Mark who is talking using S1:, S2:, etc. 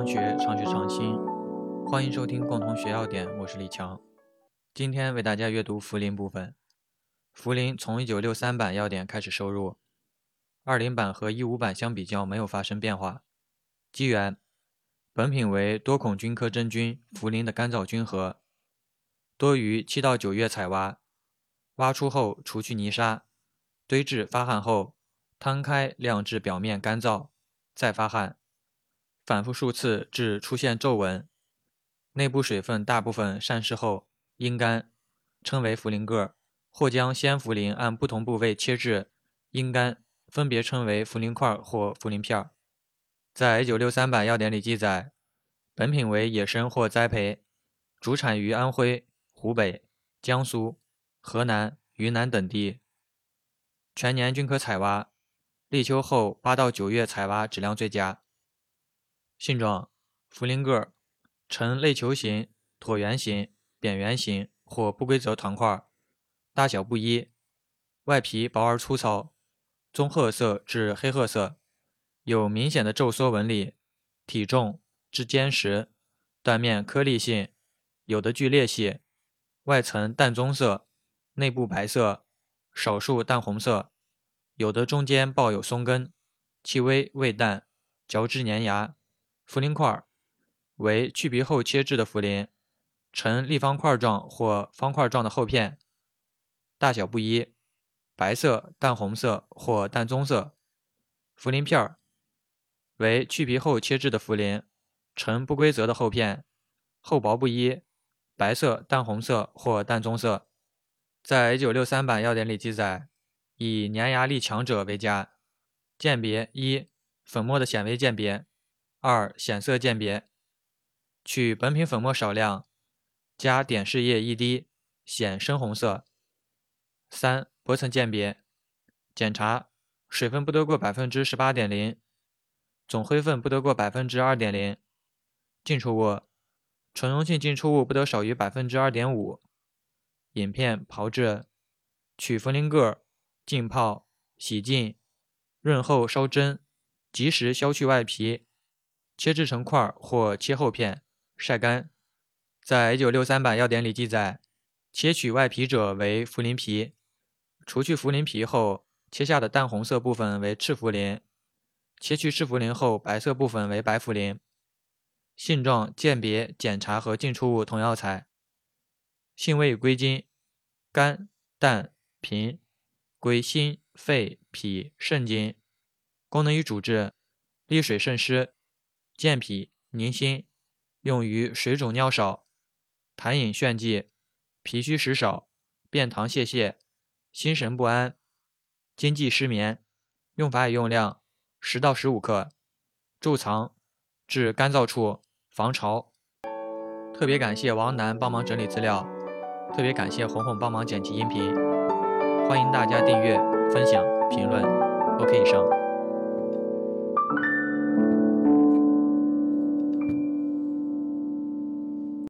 S1: 常学，常学常新。欢迎收听共同学要点，我是李强。今天为大家阅读茯苓部分。茯苓从1963版要点开始收入，20版和15版相比较没有发生变化。机缘：本品为多孔菌科真菌茯苓的干燥菌核，多于七到九月采挖，挖出后除去泥沙，堆置发汗后，摊开晾至表面干燥，再发汗。反复数次至出现皱纹，内部水分大部分散失后阴干，称为茯苓个儿或将鲜茯苓按不同部位切至阴干，分别称为茯苓块或茯苓片儿。在1963版药典里记载，本品为野生或栽培，主产于安徽、湖北、江苏、河南、云南等地，全年均可采挖，立秋后八到九月采挖质量最佳。性状：茯苓个，呈类球形、椭圆形、扁圆形或不规则团块，大小不一，外皮薄而粗糙，棕褐色至黑褐色，有明显的皱缩纹理，体重质坚实，断面颗粒性，有的具裂隙，外层淡棕色，内部白色，少数淡红色，有的中间抱有松根，气微味淡，嚼之粘牙。茯苓块为去皮后切制的茯苓，呈立方块状或方块状的厚片，大小不一，白色、淡红色或淡棕色。茯苓片为去皮后切制的茯苓，呈不规则的厚片，厚薄不一，白色、淡红色或淡棕色。在1963版要点里记载，以粘牙力强者为佳。鉴别一，粉末的显微鉴别。二、显色鉴别，取本品粉末少量，加碘试液一滴，显深红色。三、薄层鉴别，检查水分不得过百分之十八点零，总灰分不得过百分之二点零，浸出物纯溶性浸出物不得少于百分之二点五。饮片炮制，取茯苓个，浸泡，洗净，润后烧蒸，及时削去外皮。切制成块或切厚片，晒干。在1963版要典里记载，切取外皮者为茯苓皮，除去茯苓皮后，切下的淡红色部分为赤茯苓，切去赤茯苓后，白色部分为白茯苓。性状鉴别、检查和进出物同药材。性味归经：甘、淡、平，归心、肺、脾、肾经。功能与主治：利水渗湿。健脾宁心，用于水肿尿少、痰饮眩悸、脾虚食少、便溏泄泻、心神不安、经悸失眠。用法与用量：十到十五克，贮藏至干燥处，防潮。特别感谢王楠帮忙整理资料，特别感谢红红帮忙剪辑音频。欢迎大家订阅、分享、评论。OK，以上。